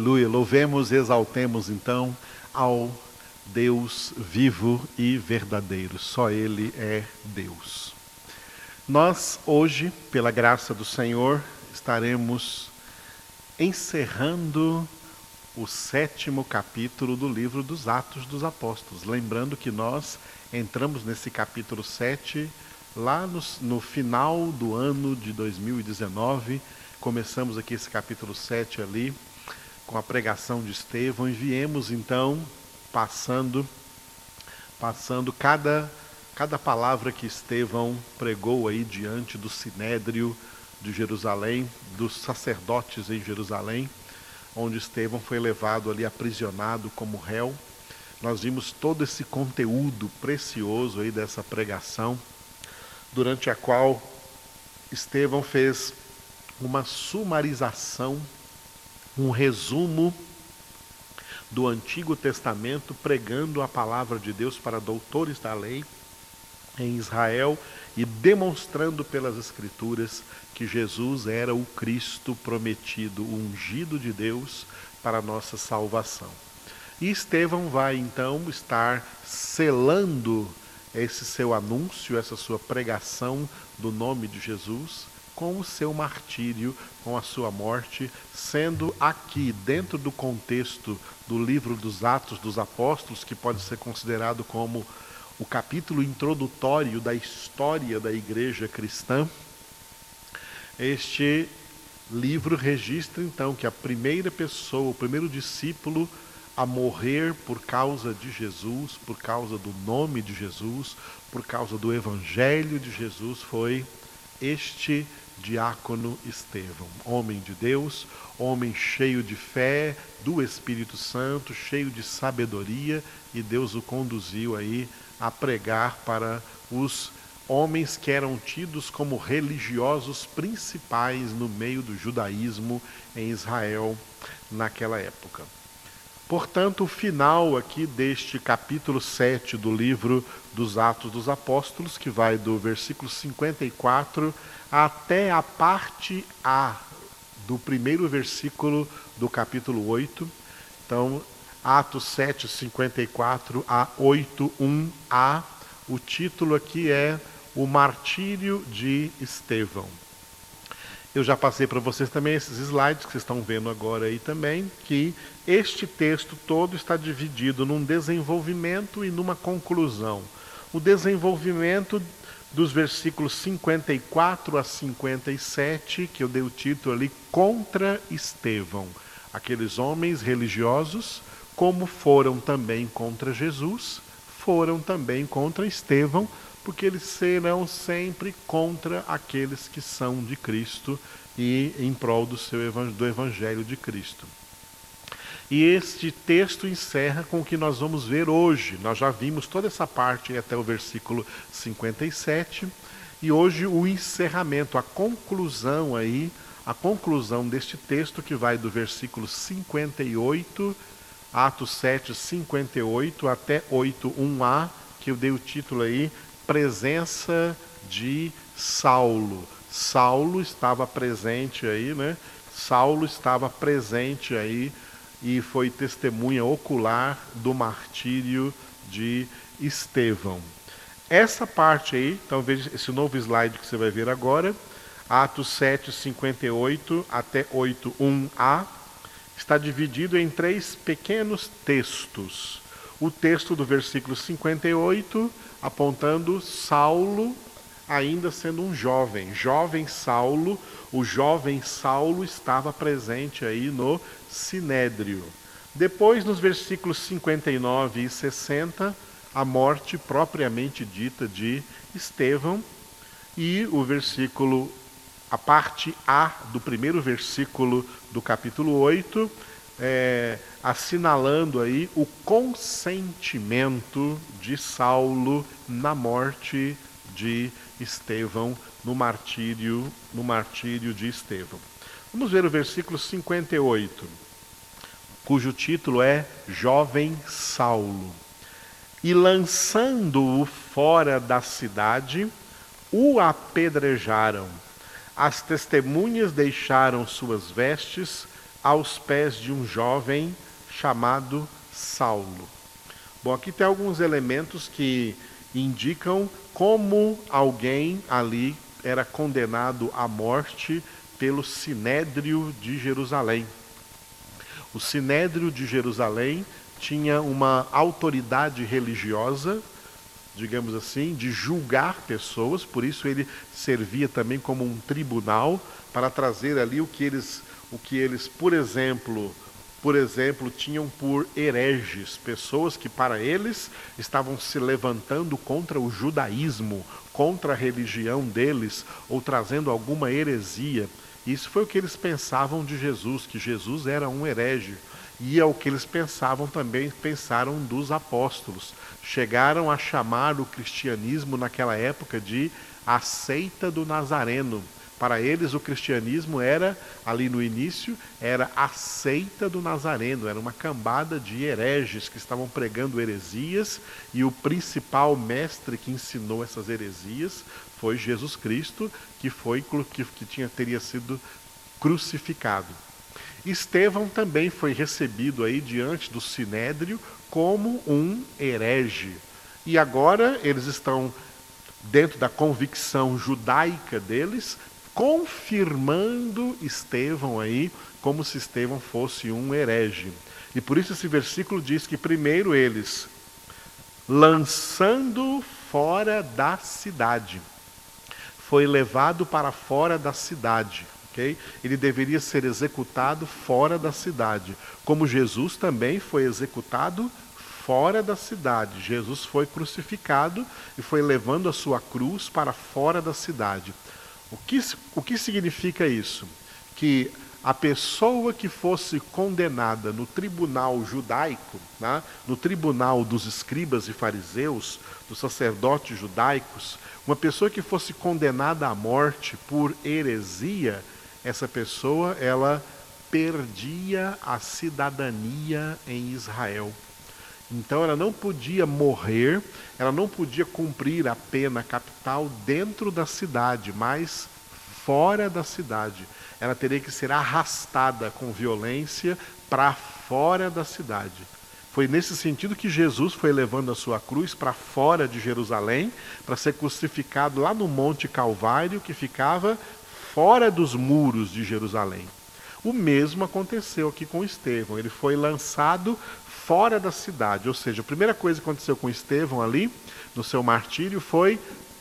Aleluia. Louvemos exaltemos então ao Deus vivo e verdadeiro. Só Ele é Deus. Nós hoje, pela graça do Senhor, estaremos encerrando o sétimo capítulo do livro dos Atos dos Apóstolos. Lembrando que nós entramos nesse capítulo 7 lá no, no final do ano de 2019. Começamos aqui esse capítulo 7 ali com a pregação de Estevão e viemos então passando passando cada cada palavra que Estevão pregou aí diante do sinédrio de Jerusalém, dos sacerdotes em Jerusalém, onde Estevão foi levado ali aprisionado como réu. Nós vimos todo esse conteúdo precioso aí dessa pregação, durante a qual Estevão fez uma sumarização um resumo do Antigo Testamento pregando a palavra de Deus para doutores da lei em Israel e demonstrando pelas Escrituras que Jesus era o Cristo prometido, o ungido de Deus para a nossa salvação. E Estevão vai então estar selando esse seu anúncio, essa sua pregação do nome de Jesus, com o seu martírio, com a sua morte, sendo aqui, dentro do contexto do livro dos Atos dos Apóstolos, que pode ser considerado como o capítulo introdutório da história da igreja cristã, este livro registra então que a primeira pessoa, o primeiro discípulo a morrer por causa de Jesus, por causa do nome de Jesus, por causa do evangelho de Jesus, foi este diácono Estevão, homem de Deus, homem cheio de fé, do Espírito Santo, cheio de sabedoria, e Deus o conduziu aí a pregar para os homens que eram tidos como religiosos principais no meio do judaísmo em Israel naquela época. Portanto, o final aqui deste capítulo 7 do livro dos Atos dos Apóstolos, que vai do versículo 54 até a parte A do primeiro versículo do capítulo 8. Então, Atos 7, 54 a 8, 1a. O título aqui é O Martírio de Estevão. Eu já passei para vocês também esses slides que vocês estão vendo agora aí também, que este texto todo está dividido num desenvolvimento e numa conclusão. O desenvolvimento dos versículos 54 a 57, que eu dei o título ali, contra Estevão. Aqueles homens religiosos, como foram também contra Jesus, foram também contra Estevão, porque eles serão sempre contra aqueles que são de Cristo e em prol do, seu, do Evangelho de Cristo. E este texto encerra com o que nós vamos ver hoje. Nós já vimos toda essa parte até o versículo 57, e hoje o encerramento, a conclusão aí, a conclusão deste texto que vai do versículo 58, Atos 7, 58 até 8, 1a, que eu dei o título aí, Presença de Saulo. Saulo estava presente aí, né? Saulo estava presente aí e foi testemunha ocular do martírio de Estevão. Essa parte aí, então veja esse novo slide que você vai ver agora, Atos 7, 58 até 8, 1a, está dividido em três pequenos textos. O texto do versículo 58, apontando Saulo ainda sendo um jovem, jovem Saulo, o jovem Saulo estava presente aí no Sinédrio. Depois, nos versículos 59 e 60, a morte propriamente dita de Estevão, e o versículo, a parte A do primeiro versículo do capítulo 8, é, assinalando aí o consentimento de Saulo na morte de Estevão no martírio, no martírio de Estevão. Vamos ver o versículo 58, cujo título é Jovem Saulo. E lançando-o fora da cidade, o apedrejaram. As testemunhas deixaram suas vestes aos pés de um jovem chamado Saulo. Bom, aqui tem alguns elementos que indicam como alguém ali era condenado à morte pelo Sinédrio de Jerusalém. O Sinédrio de Jerusalém tinha uma autoridade religiosa, digamos assim, de julgar pessoas, por isso ele servia também como um tribunal para trazer ali o que eles, o que eles, por exemplo, por exemplo, tinham por hereges, pessoas que para eles estavam se levantando contra o judaísmo, contra a religião deles, ou trazendo alguma heresia. Isso foi o que eles pensavam de Jesus, que Jesus era um herege. E é o que eles pensavam também, pensaram dos apóstolos. Chegaram a chamar o cristianismo naquela época de a seita do Nazareno para eles, o cristianismo era, ali no início, era a seita do Nazareno, era uma cambada de hereges que estavam pregando heresias, e o principal mestre que ensinou essas heresias foi Jesus Cristo, que, foi, que, que tinha, teria sido crucificado. Estevão também foi recebido aí diante do sinédrio como um herege. E agora eles estão dentro da convicção judaica deles, confirmando Estevão aí, como se Estevão fosse um herege. E por isso esse versículo diz que primeiro eles, lançando fora da cidade, foi levado para fora da cidade. Okay? Ele deveria ser executado fora da cidade, como Jesus também foi executado fora da cidade. Jesus foi crucificado e foi levando a sua cruz para fora da cidade. O que, o que significa isso? Que a pessoa que fosse condenada no tribunal judaico, né, no tribunal dos escribas e fariseus, dos sacerdotes judaicos, uma pessoa que fosse condenada à morte por heresia, essa pessoa ela perdia a cidadania em Israel. Então ela não podia morrer, ela não podia cumprir a pena capital dentro da cidade, mas fora da cidade. Ela teria que ser arrastada com violência para fora da cidade. Foi nesse sentido que Jesus foi levando a sua cruz para fora de Jerusalém, para ser crucificado lá no Monte Calvário, que ficava fora dos muros de Jerusalém. O mesmo aconteceu aqui com Estevão. Ele foi lançado fora da cidade. Ou seja, a primeira coisa que aconteceu com Estevão ali, no seu martírio, foi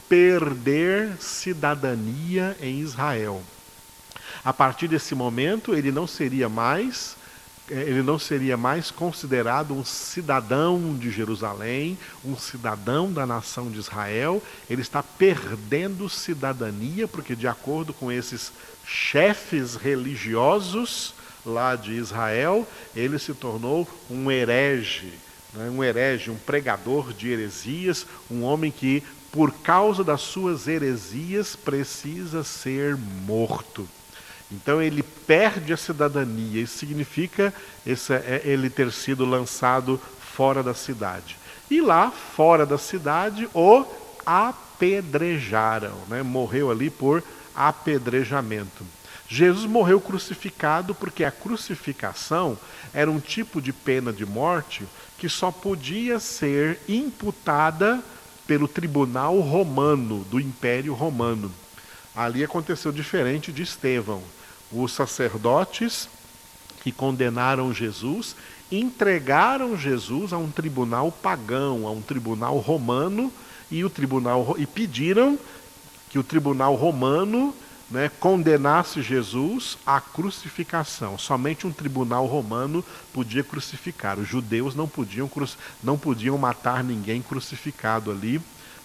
perder cidadania em Israel. A partir desse momento, ele não seria mais eh, ele não seria mais considerado um cidadão de Jerusalém, um cidadão da nação de Israel, ele está perdendo cidadania, porque, de acordo com esses chefes religiosos, lá de Israel, ele se tornou um herege, né? um herege, um pregador de heresias, um homem que, por causa das suas heresias, precisa ser morto. Então ele perde a cidadania, isso significa esse, é, ele ter sido lançado fora da cidade. E lá, fora da cidade, o apedrejaram, né? morreu ali por apedrejamento. Jesus morreu crucificado porque a crucificação era um tipo de pena de morte que só podia ser imputada pelo tribunal romano, do Império Romano. Ali aconteceu diferente de Estevão. Os sacerdotes que condenaram Jesus entregaram Jesus a um tribunal pagão, a um tribunal romano, e o tribunal e pediram que o tribunal romano né, condenasse Jesus à crucificação. Somente um tribunal romano podia crucificar. Os judeus não podiam, não podiam matar ninguém crucificado ali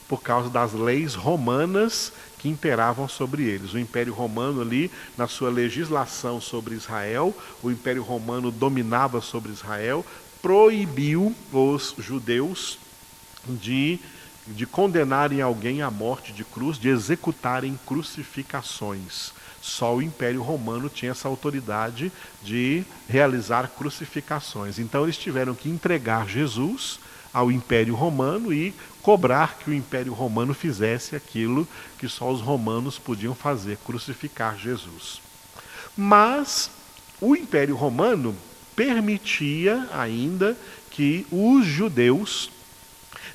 por causa das leis romanas que imperavam sobre eles. O Império Romano ali, na sua legislação sobre Israel, o Império Romano dominava sobre Israel, proibiu os judeus de de condenarem alguém à morte de cruz, de executarem crucificações. Só o Império Romano tinha essa autoridade de realizar crucificações. Então eles tiveram que entregar Jesus ao Império Romano e cobrar que o Império Romano fizesse aquilo que só os romanos podiam fazer, crucificar Jesus. Mas o Império Romano permitia ainda que os judeus,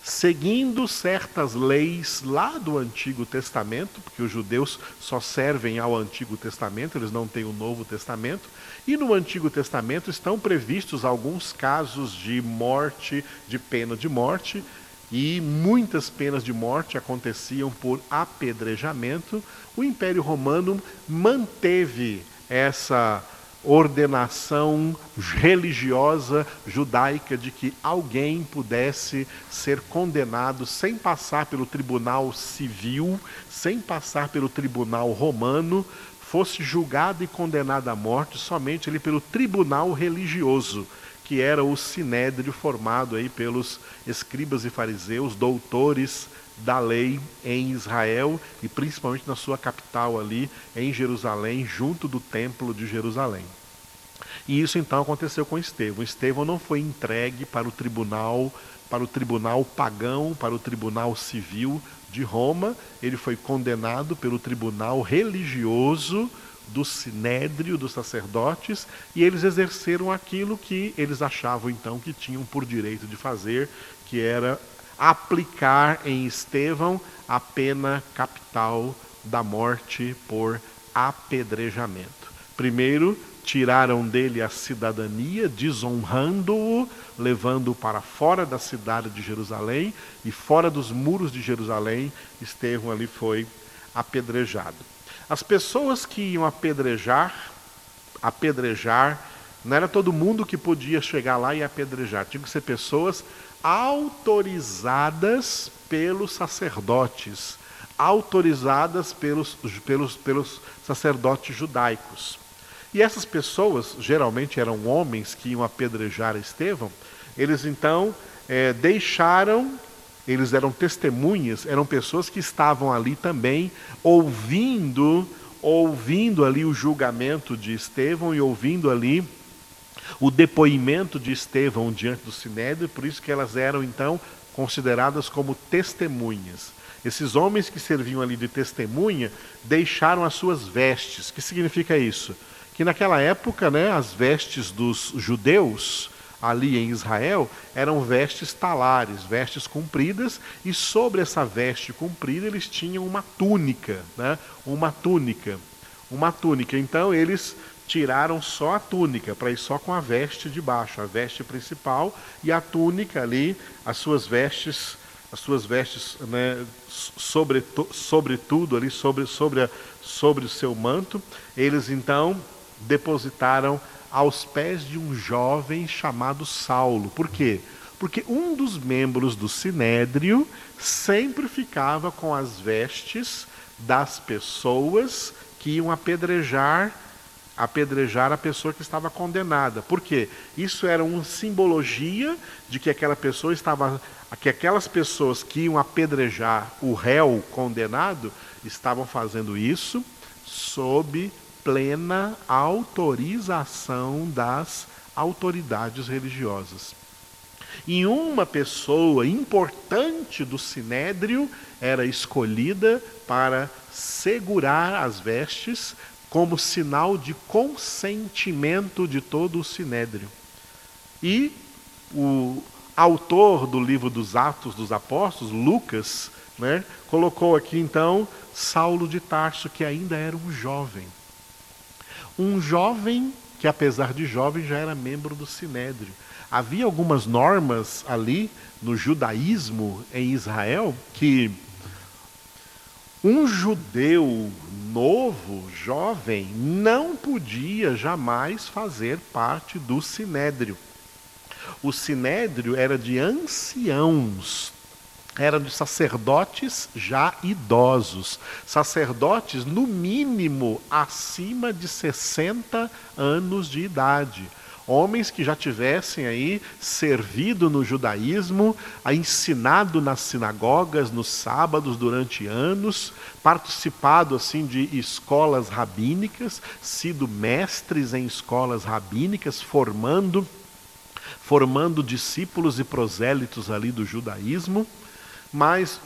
seguindo certas leis lá do Antigo Testamento, porque os judeus só servem ao Antigo Testamento, eles não têm o Novo Testamento, e no Antigo Testamento estão previstos alguns casos de morte, de pena de morte, e muitas penas de morte aconteciam por apedrejamento. O Império Romano manteve essa ordenação religiosa judaica de que alguém pudesse ser condenado sem passar pelo tribunal civil, sem passar pelo tribunal romano, fosse julgado e condenado à morte somente ali pelo tribunal religioso, que era o sinédrio formado aí pelos escribas e fariseus, doutores da lei em Israel e principalmente na sua capital ali em Jerusalém, junto do templo de Jerusalém. E isso então aconteceu com Estevão. Estevão não foi entregue para o tribunal, para o tribunal pagão, para o tribunal civil de Roma, ele foi condenado pelo tribunal religioso do sinédrio dos sacerdotes e eles exerceram aquilo que eles achavam então que tinham por direito de fazer, que era aplicar em Estevão a pena capital da morte por apedrejamento. Primeiro, tiraram dele a cidadania, desonrando-o, levando-o para fora da cidade de Jerusalém e fora dos muros de Jerusalém, Estevão ali foi apedrejado. As pessoas que iam apedrejar, apedrejar, não era todo mundo que podia chegar lá e apedrejar, tinha que ser pessoas autorizadas pelos sacerdotes, autorizadas pelos, pelos, pelos sacerdotes judaicos. E essas pessoas, geralmente eram homens que iam apedrejar Estevão, eles então é, deixaram, eles eram testemunhas, eram pessoas que estavam ali também ouvindo, ouvindo ali o julgamento de Estevão e ouvindo ali o depoimento de Estevão diante do Sinédrio, por isso que elas eram então consideradas como testemunhas. Esses homens que serviam ali de testemunha deixaram as suas vestes. O que significa isso? Que naquela época, né, as vestes dos judeus ali em Israel eram vestes talares, vestes compridas, e sobre essa veste comprida eles tinham uma túnica, né, uma túnica, uma túnica. Então eles tiraram só a túnica, para ir só com a veste de baixo, a veste principal e a túnica ali, as suas vestes, as suas vestes, né, sobre, sobre tudo ali, sobre, sobre, a, sobre o seu manto, eles então depositaram aos pés de um jovem chamado Saulo. Por quê? Porque um dos membros do sinédrio sempre ficava com as vestes das pessoas que iam apedrejar apedrejar a pessoa que estava condenada. Por quê? Isso era uma simbologia de que aquela pessoa estava que aquelas pessoas que iam apedrejar o réu condenado estavam fazendo isso sob plena autorização das autoridades religiosas. E uma pessoa importante do sinédrio era escolhida para segurar as vestes como sinal de consentimento de todo o sinédrio. E o autor do livro dos Atos dos Apóstolos, Lucas, né, colocou aqui então Saulo de Tarso, que ainda era um jovem. Um jovem que, apesar de jovem, já era membro do sinédrio. Havia algumas normas ali no judaísmo em Israel que um judeu novo, jovem, não podia jamais fazer parte do sinédrio. O sinédrio era de anciãos, era de sacerdotes já idosos, sacerdotes no mínimo acima de 60 anos de idade homens que já tivessem aí servido no judaísmo, ensinado nas sinagogas nos sábados durante anos, participado assim de escolas rabínicas, sido mestres em escolas rabínicas, formando formando discípulos e prosélitos ali do judaísmo, mas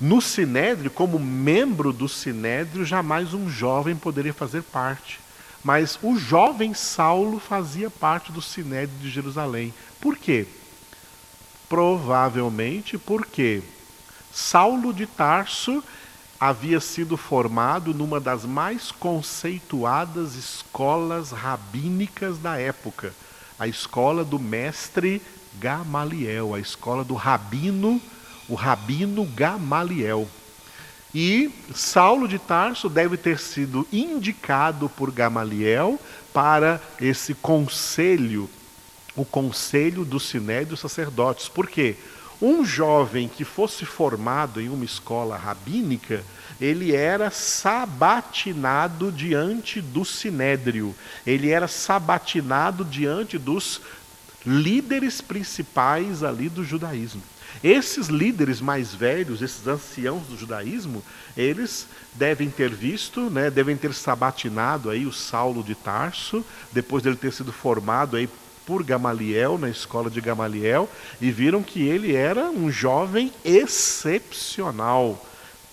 no sinédrio, como membro do sinédrio, jamais um jovem poderia fazer parte Mas o jovem Saulo fazia parte do Sinédrio de Jerusalém. Por quê? Provavelmente porque Saulo de Tarso havia sido formado numa das mais conceituadas escolas rabínicas da época, a escola do mestre Gamaliel, a escola do rabino, o rabino Gamaliel. E Saulo de Tarso deve ter sido indicado por Gamaliel para esse conselho, o conselho do Sinédrio dos Sacerdotes. Por quê? Um jovem que fosse formado em uma escola rabínica, ele era sabatinado diante do sinédrio, ele era sabatinado diante dos líderes principais ali do judaísmo. Esses líderes mais velhos, esses anciãos do judaísmo, eles devem ter visto, né, devem ter sabatinado aí o Saulo de Tarso, depois dele ter sido formado aí por Gamaliel, na escola de Gamaliel, e viram que ele era um jovem excepcional.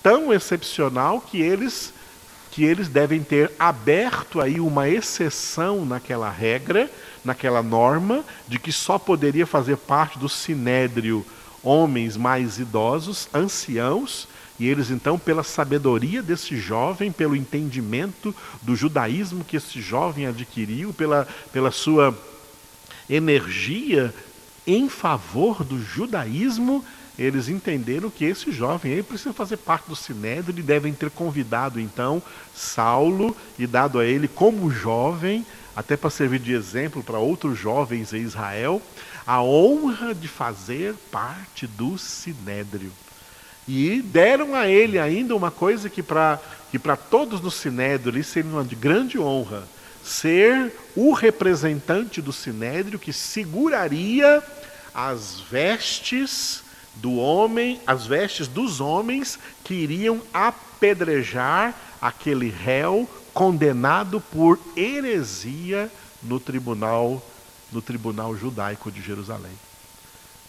Tão excepcional que eles que eles devem ter aberto aí uma exceção naquela regra, naquela norma de que só poderia fazer parte do sinédrio homens mais idosos, anciãos, e eles então, pela sabedoria desse jovem, pelo entendimento do judaísmo que esse jovem adquiriu, pela, pela sua energia em favor do judaísmo, eles entenderam que esse jovem aí precisa fazer parte do sinédrio e devem ter convidado então Saulo e dado a ele como jovem, até para servir de exemplo para outros jovens em Israel, a honra de fazer parte do sinédrio. E deram a ele ainda uma coisa que para que todos no sinédrio seria uma grande honra, ser o representante do sinédrio que seguraria as vestes do homem, as vestes dos homens que iriam apedrejar aquele réu condenado por heresia no tribunal no tribunal judaico de Jerusalém.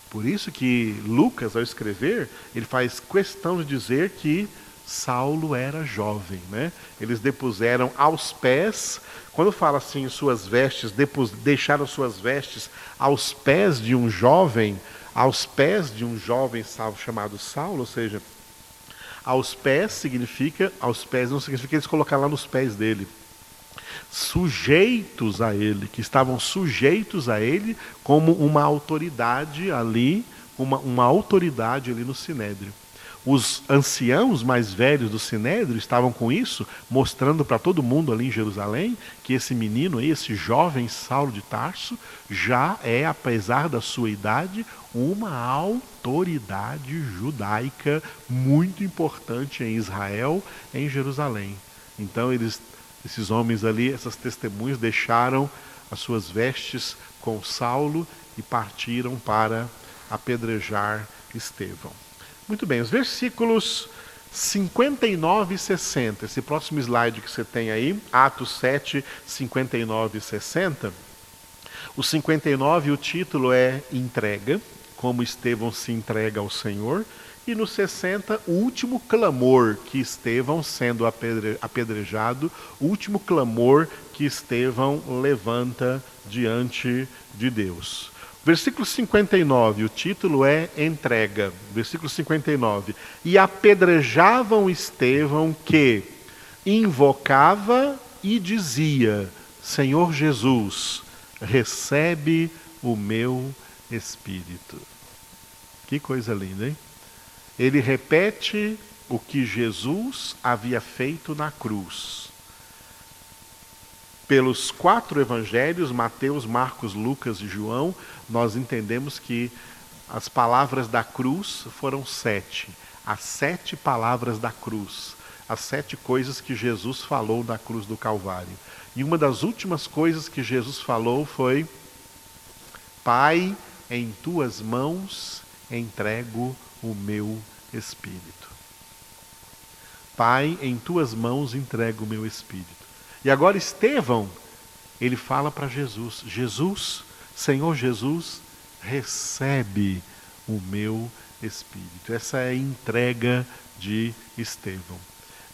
Por isso que Lucas, ao escrever, ele faz questão de dizer que Saulo era jovem, né? Eles depuseram aos pés, quando fala assim, suas vestes, depus, deixaram suas vestes aos pés de um jovem, aos pés de um jovem chamado Saulo, ou seja, aos pés significa, aos pés não significa eles colocar lá nos pés dele. Sujeitos a ele, que estavam sujeitos a ele como uma autoridade ali, uma, uma autoridade ali no Sinédrio. Os anciãos mais velhos do Sinédrio estavam com isso, mostrando para todo mundo ali em Jerusalém que esse menino, esse jovem Saulo de Tarso, já é, apesar da sua idade, uma autoridade judaica muito importante em Israel, em Jerusalém. Então eles, esses homens ali, essas testemunhas deixaram as suas vestes com Saulo e partiram para apedrejar Estevão. Muito bem, os versículos 59 e 60, esse próximo slide que você tem aí, Atos 7, 59 e 60. O 59, o título é Entrega, como Estevão se entrega ao Senhor. E no 60, o último clamor que Estevão, sendo apedrejado, o último clamor que Estevão levanta diante de Deus. Versículo 59, o título é Entrega. Versículo 59. E apedrejavam Estevão que invocava e dizia: Senhor Jesus, recebe o meu espírito. Que coisa linda, hein? Ele repete o que Jesus havia feito na cruz pelos quatro evangelhos, Mateus, Marcos, Lucas e João, nós entendemos que as palavras da cruz foram sete. As sete palavras da cruz. As sete coisas que Jesus falou na cruz do Calvário. E uma das últimas coisas que Jesus falou foi: Pai, em tuas mãos entrego o meu espírito. Pai, em tuas mãos entrego o meu espírito. E agora Estevão, ele fala para Jesus: Jesus, Senhor Jesus, recebe o meu espírito. Essa é a entrega de Estevão.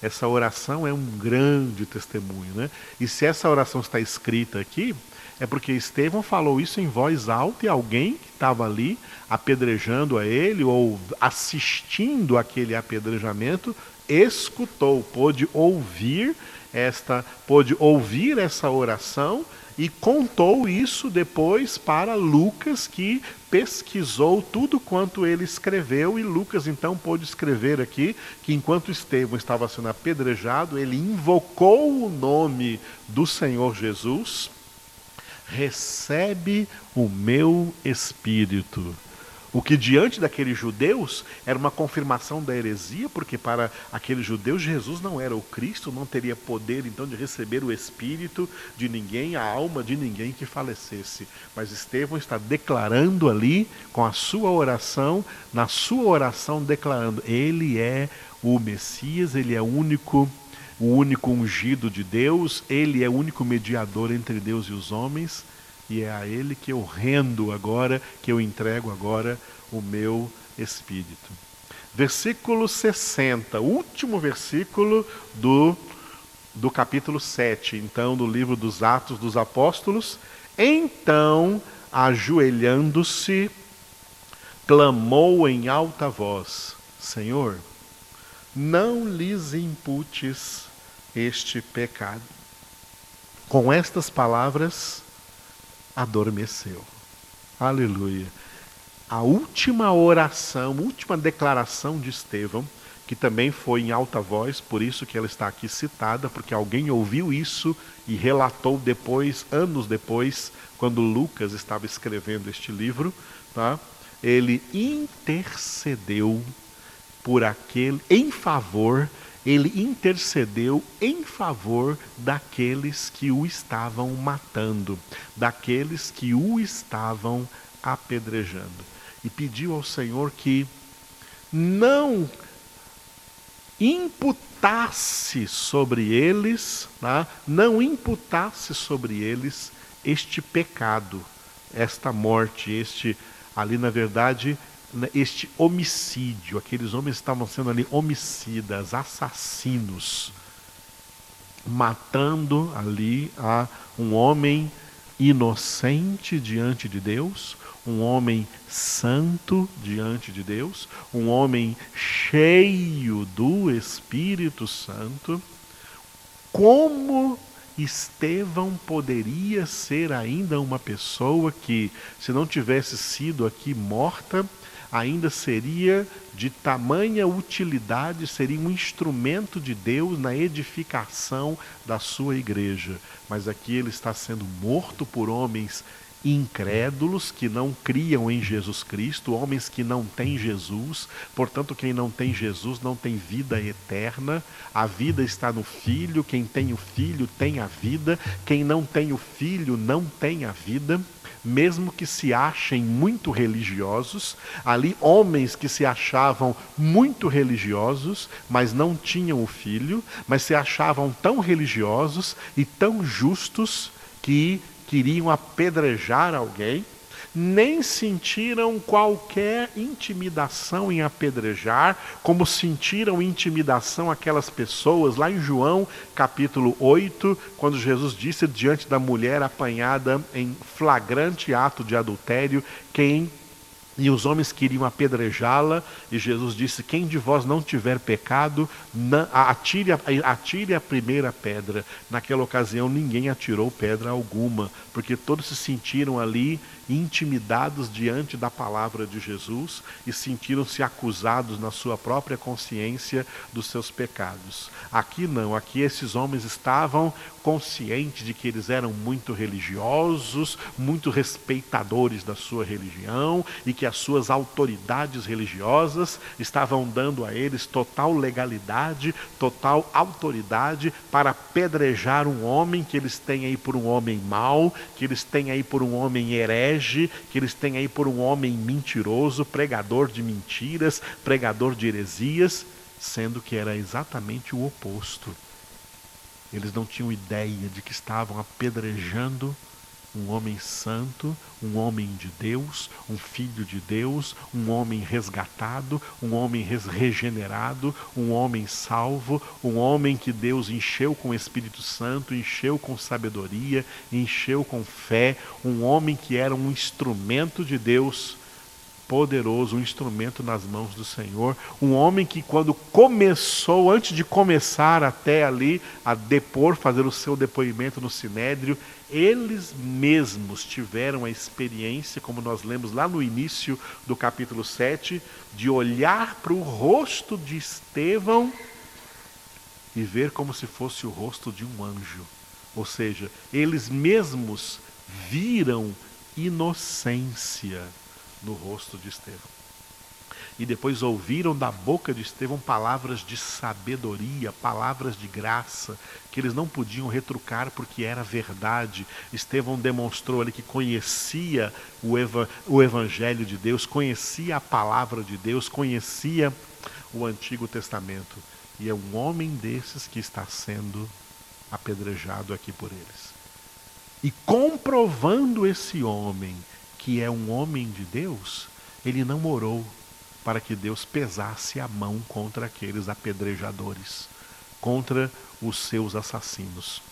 Essa oração é um grande testemunho, né? E se essa oração está escrita aqui, é porque Estevão falou isso em voz alta e alguém que estava ali apedrejando a ele ou assistindo aquele apedrejamento escutou, pôde ouvir esta, pôde ouvir essa oração e contou isso depois para Lucas, que pesquisou tudo quanto ele escreveu, e Lucas então pôde escrever aqui que enquanto Estevão estava sendo apedrejado, ele invocou o nome do Senhor Jesus, recebe o meu espírito. O que diante daqueles judeus era uma confirmação da heresia, porque para aqueles judeus Jesus não era o Cristo, não teria poder então de receber o espírito de ninguém, a alma de ninguém que falecesse. Mas Estevão está declarando ali, com a sua oração, na sua oração declarando: Ele é o Messias, ele é o único o único ungido de Deus, ele é o único mediador entre Deus e os homens e é a Ele que eu rendo agora, que eu entrego agora o meu espírito. Versículo 60, último versículo do, do capítulo 7, então, do livro dos Atos dos Apóstolos. Então, ajoelhando-se, clamou em alta voz: Senhor, não lhes imputes este pecado. Com estas palavras, adormeceu. Aleluia. A última oração, última declaração de Estevão, que também foi em alta voz, por isso que ela está aqui citada, porque alguém ouviu isso e relatou depois, anos depois, quando Lucas estava escrevendo este livro, tá? Ele intercedeu por aquele em favor ele intercedeu em favor daqueles que o estavam matando, daqueles que o estavam apedrejando. E pediu ao Senhor que não imputasse sobre eles, tá? não imputasse sobre eles este pecado, esta morte, este ali na verdade este homicídio. Aqueles homens estavam sendo ali homicidas, assassinos, matando ali a um homem inocente diante de Deus, um homem santo diante de Deus, um homem cheio do Espírito Santo. Como Estevão poderia ser ainda uma pessoa que, se não tivesse sido aqui morta, ainda seria de tamanha utilidade, seria um instrumento de Deus na edificação da sua igreja. Mas aqui ele está sendo morto por homens incrédulos que não criam em Jesus Cristo, homens que não têm Jesus. Portanto, quem não tem Jesus não tem vida eterna. A vida está no Filho, quem tem o Filho tem a vida, quem não tem o Filho não tem a vida mesmo que se achem muito religiosos, ali homens que se achavam muito religiosos, mas não tinham o filho, mas se achavam tão religiosos e tão justos que queriam apedrejar alguém nem sentiram qualquer intimidação em apedrejar, como sentiram intimidação aquelas pessoas lá em João capítulo 8, quando Jesus disse diante da mulher apanhada em flagrante ato de adultério, quem e os homens queriam apedrejá-la, e Jesus disse: Quem de vós não tiver pecado, atire a, atire a primeira pedra. Naquela ocasião, ninguém atirou pedra alguma, porque todos se sentiram ali intimidados diante da palavra de Jesus e sentiram-se acusados na sua própria consciência dos seus pecados. Aqui não, aqui esses homens estavam conscientes de que eles eram muito religiosos, muito respeitadores da sua religião e que as suas autoridades religiosas estavam dando a eles total legalidade, total autoridade para apedrejar um homem que eles têm aí por um homem mau, que eles têm aí por um homem herege, que eles têm aí por um homem mentiroso, pregador de mentiras, pregador de heresias, sendo que era exatamente o oposto. Eles não tinham ideia de que estavam apedrejando um homem santo, um homem de Deus, um filho de Deus, um homem resgatado, um homem regenerado, um homem salvo, um homem que Deus encheu com o Espírito Santo, encheu com sabedoria, encheu com fé, um homem que era um instrumento de Deus poderoso, um instrumento nas mãos do Senhor, um homem que quando começou, antes de começar até ali a depor, fazer o seu depoimento no sinédrio, eles mesmos tiveram a experiência, como nós lemos lá no início do capítulo 7, de olhar para o rosto de Estevão e ver como se fosse o rosto de um anjo. Ou seja, eles mesmos viram inocência no rosto de Estevão. E depois ouviram da boca de Estevão palavras de sabedoria, palavras de graça, que eles não podiam retrucar porque era verdade. Estevão demonstrou ali que conhecia o, eva o Evangelho de Deus, conhecia a palavra de Deus, conhecia o Antigo Testamento. E é um homem desses que está sendo apedrejado aqui por eles. E comprovando esse homem que é um homem de Deus, ele não orou para que Deus pesasse a mão contra aqueles apedrejadores, contra os seus assassinos,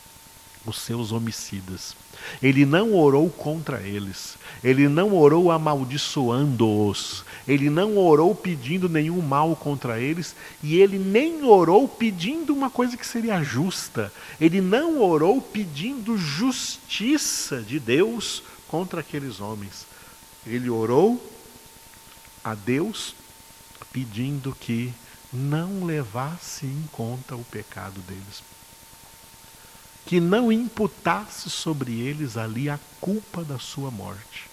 os seus homicidas. Ele não orou contra eles, ele não orou amaldiçoando-os, ele não orou pedindo nenhum mal contra eles, e ele nem orou pedindo uma coisa que seria justa, ele não orou pedindo justiça de Deus contra aqueles homens. Ele orou a Deus pedindo que não levasse em conta o pecado deles. Que não imputasse sobre eles ali a culpa da sua morte.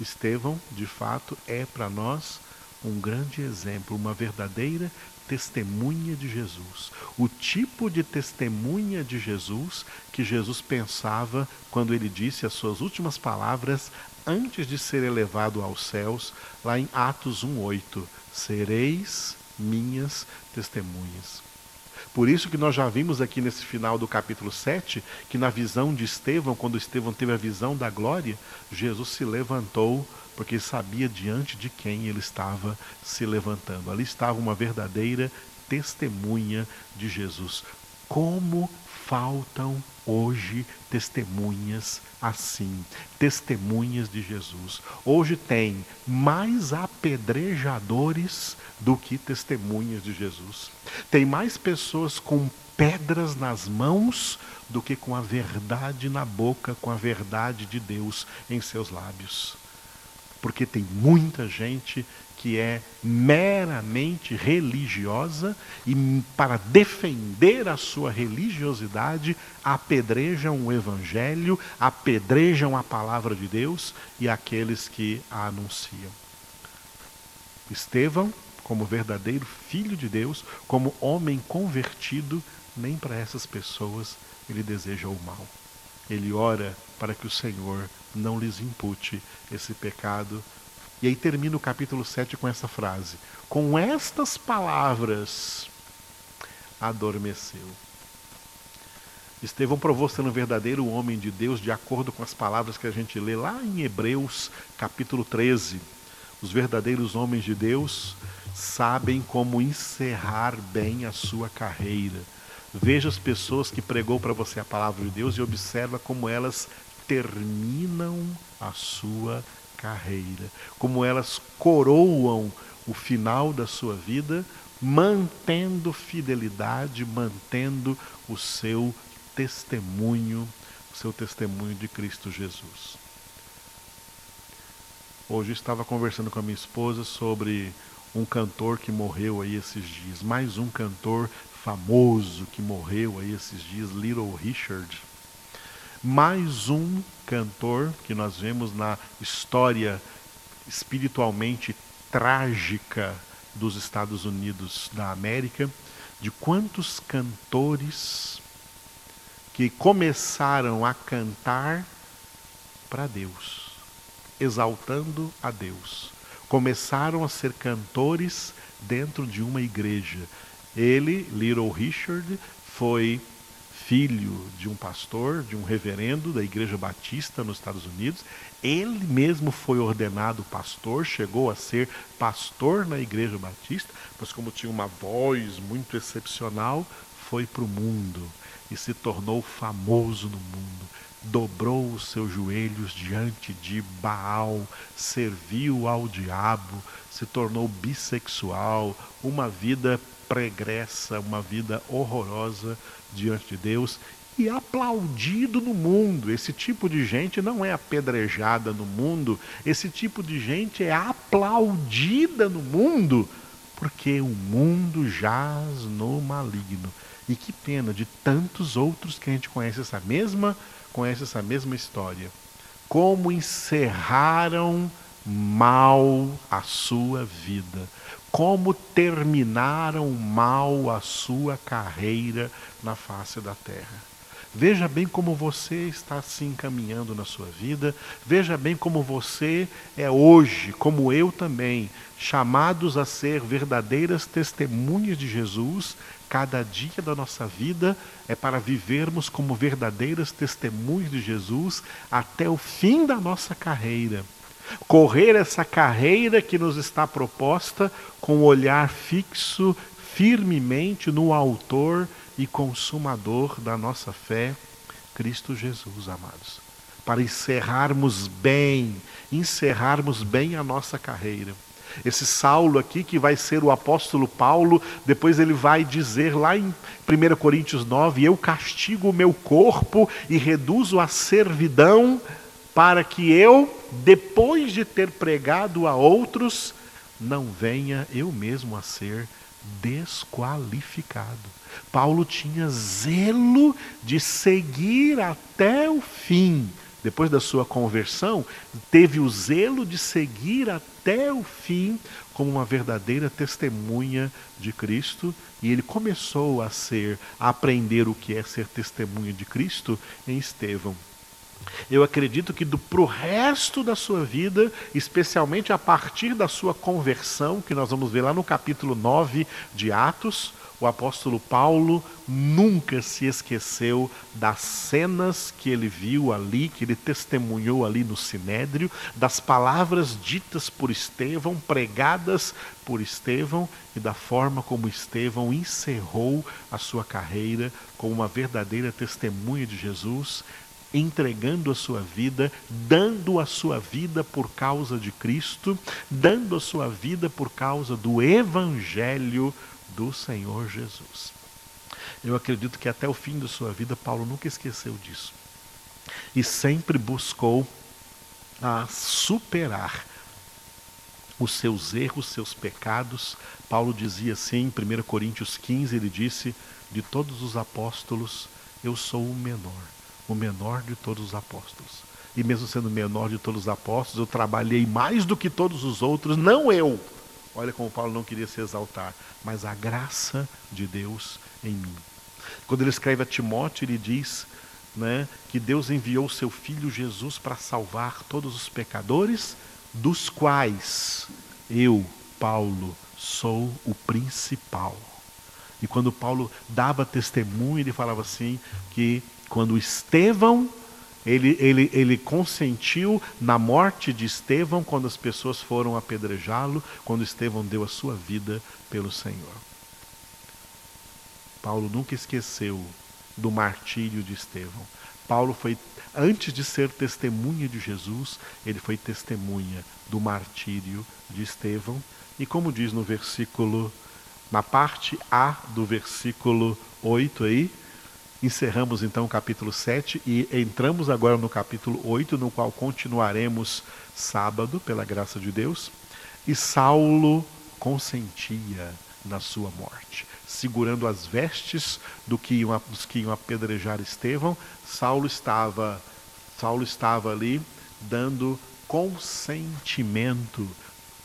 Estevão, de fato, é para nós um grande exemplo, uma verdadeira testemunha de Jesus. O tipo de testemunha de Jesus que Jesus pensava quando ele disse as suas últimas palavras antes de ser elevado aos céus, lá em Atos 1:8, sereis minhas testemunhas. Por isso que nós já vimos aqui nesse final do capítulo 7, que na visão de Estevão, quando Estevão teve a visão da glória, Jesus se levantou porque sabia diante de quem ele estava se levantando. Ali estava uma verdadeira testemunha de Jesus. Como faltam hoje testemunhas assim, testemunhas de Jesus. Hoje tem mais apedrejadores do que testemunhas de Jesus. Tem mais pessoas com pedras nas mãos do que com a verdade na boca, com a verdade de Deus em seus lábios porque tem muita gente que é meramente religiosa e, para defender a sua religiosidade, apedrejam o Evangelho, apedrejam a palavra de Deus e aqueles que a anunciam. Estevão, como verdadeiro filho de Deus, como homem convertido, nem para essas pessoas ele deseja o mal. Ele ora para que o Senhor não lhes impute esse pecado. E aí termina o capítulo 7 com essa frase: Com estas palavras adormeceu. Estevão provou ser um verdadeiro homem de Deus, de acordo com as palavras que a gente lê lá em Hebreus, capítulo 13. Os verdadeiros homens de Deus sabem como encerrar bem a sua carreira. Veja as pessoas que pregou para você a palavra de Deus e observa como elas terminam a sua carreira, como elas coroam o final da sua vida, mantendo fidelidade, mantendo o seu testemunho, o seu testemunho de Cristo Jesus. Hoje estava conversando com a minha esposa sobre um cantor que morreu aí esses dias, mais um cantor famoso que morreu aí esses dias, Little Richard mais um cantor que nós vemos na história espiritualmente trágica dos Estados Unidos da América, de quantos cantores que começaram a cantar para Deus, exaltando a Deus. Começaram a ser cantores dentro de uma igreja. Ele, Little Richard, foi filho de um pastor, de um reverendo da Igreja Batista nos Estados Unidos. Ele mesmo foi ordenado pastor, chegou a ser pastor na Igreja Batista, mas como tinha uma voz muito excepcional, foi para o mundo e se tornou famoso no mundo. Dobrou os seus joelhos diante de Baal, serviu ao diabo, se tornou bissexual, uma vida pregressa, uma vida horrorosa diante de Deus e aplaudido no mundo. Esse tipo de gente não é apedrejada no mundo, esse tipo de gente é aplaudida no mundo, porque o mundo jaz no maligno. E que pena de tantos outros que a gente conhece essa mesma, conhece essa mesma história. Como encerraram mal a sua vida, como terminaram mal a sua carreira na face da terra. Veja bem como você está se encaminhando na sua vida, veja bem como você é hoje, como eu também, chamados a ser verdadeiras testemunhas de Jesus. Cada dia da nossa vida é para vivermos como verdadeiras testemunhas de Jesus até o fim da nossa carreira correr essa carreira que nos está proposta com o olhar fixo firmemente no Autor e Consumador da nossa fé, Cristo Jesus, amados. Para encerrarmos bem, encerrarmos bem a nossa carreira. Esse Saulo aqui, que vai ser o apóstolo Paulo, depois ele vai dizer lá em 1 Coríntios 9: Eu castigo o meu corpo e reduzo a servidão para que eu, depois de ter pregado a outros, não venha eu mesmo a ser desqualificado. Paulo tinha zelo de seguir até o fim. Depois da sua conversão, teve o zelo de seguir até o fim como uma verdadeira testemunha de Cristo, e ele começou a ser, a aprender o que é ser testemunha de Cristo em Estevão. Eu acredito que para o resto da sua vida, especialmente a partir da sua conversão, que nós vamos ver lá no capítulo 9 de Atos, o apóstolo Paulo nunca se esqueceu das cenas que ele viu ali, que ele testemunhou ali no Sinédrio, das palavras ditas por Estevão, pregadas por Estevão e da forma como Estevão encerrou a sua carreira como uma verdadeira testemunha de Jesus entregando a sua vida, dando a sua vida por causa de Cristo, dando a sua vida por causa do Evangelho do Senhor Jesus. Eu acredito que até o fim da sua vida, Paulo nunca esqueceu disso. E sempre buscou a superar os seus erros, seus pecados. Paulo dizia assim em 1 Coríntios 15, ele disse: De todos os apóstolos, eu sou o menor o menor de todos os apóstolos. E mesmo sendo o menor de todos os apóstolos, eu trabalhei mais do que todos os outros, não eu. Olha como Paulo não queria se exaltar, mas a graça de Deus em mim. Quando ele escreve a Timóteo, ele diz né, que Deus enviou seu filho Jesus para salvar todos os pecadores, dos quais eu, Paulo, sou o principal. E quando Paulo dava testemunho, ele falava assim que quando Estevão, ele, ele, ele consentiu na morte de Estevão quando as pessoas foram apedrejá-lo, quando Estevão deu a sua vida pelo Senhor. Paulo nunca esqueceu do martírio de Estevão. Paulo foi, antes de ser testemunha de Jesus, ele foi testemunha do martírio de Estevão. E como diz no versículo, na parte A do versículo 8 aí, Encerramos então o capítulo 7 e entramos agora no capítulo 8, no qual continuaremos sábado, pela graça de Deus. E Saulo consentia na sua morte, segurando as vestes do que iam, dos que iam apedrejar Estevão. Saulo estava, Saulo estava ali dando consentimento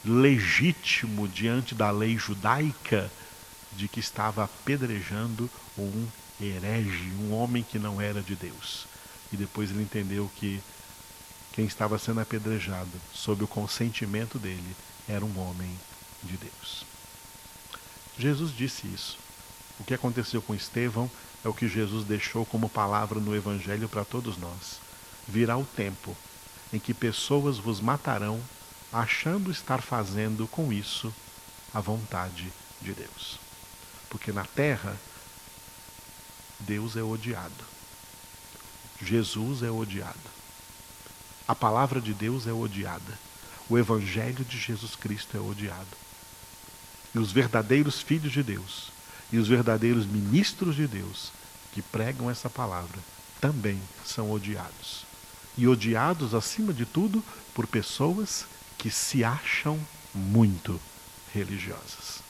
legítimo diante da lei judaica de que estava apedrejando um herege, um homem que não era de Deus. E depois ele entendeu que quem estava sendo apedrejado, sob o consentimento dele, era um homem de Deus. Jesus disse isso. O que aconteceu com Estevão é o que Jesus deixou como palavra no Evangelho para todos nós. Virá o tempo em que pessoas vos matarão, achando estar fazendo com isso a vontade de Deus. Porque na terra, Deus é odiado. Jesus é odiado. A palavra de Deus é odiada. O Evangelho de Jesus Cristo é odiado. E os verdadeiros filhos de Deus e os verdadeiros ministros de Deus que pregam essa palavra também são odiados. E odiados, acima de tudo, por pessoas que se acham muito religiosas.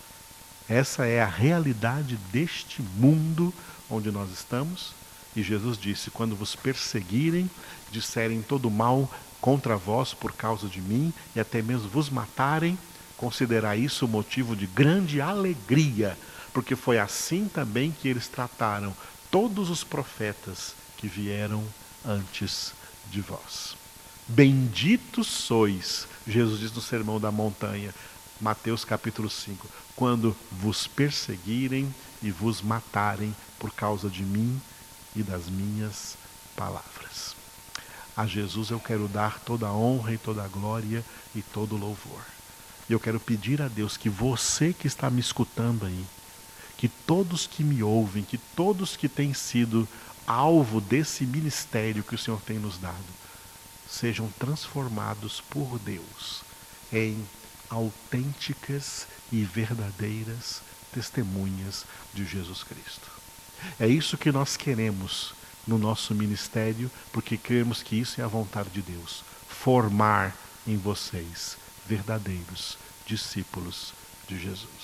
Essa é a realidade deste mundo onde nós estamos. E Jesus disse: Quando vos perseguirem, disserem todo mal contra vós por causa de mim, e até mesmo vos matarem, considerai isso motivo de grande alegria, porque foi assim também que eles trataram todos os profetas que vieram antes de vós. Benditos sois, Jesus diz no Sermão da Montanha, Mateus capítulo 5, quando vos perseguirem e vos matarem por causa de mim e das minhas palavras. A Jesus eu quero dar toda a honra e toda a glória e todo o louvor. E eu quero pedir a Deus que você que está me escutando aí, que todos que me ouvem, que todos que têm sido alvo desse ministério que o Senhor tem nos dado, sejam transformados por Deus em autênticas e verdadeiras testemunhas de Jesus Cristo. É isso que nós queremos no nosso ministério, porque cremos que isso é a vontade de Deus formar em vocês verdadeiros discípulos de Jesus.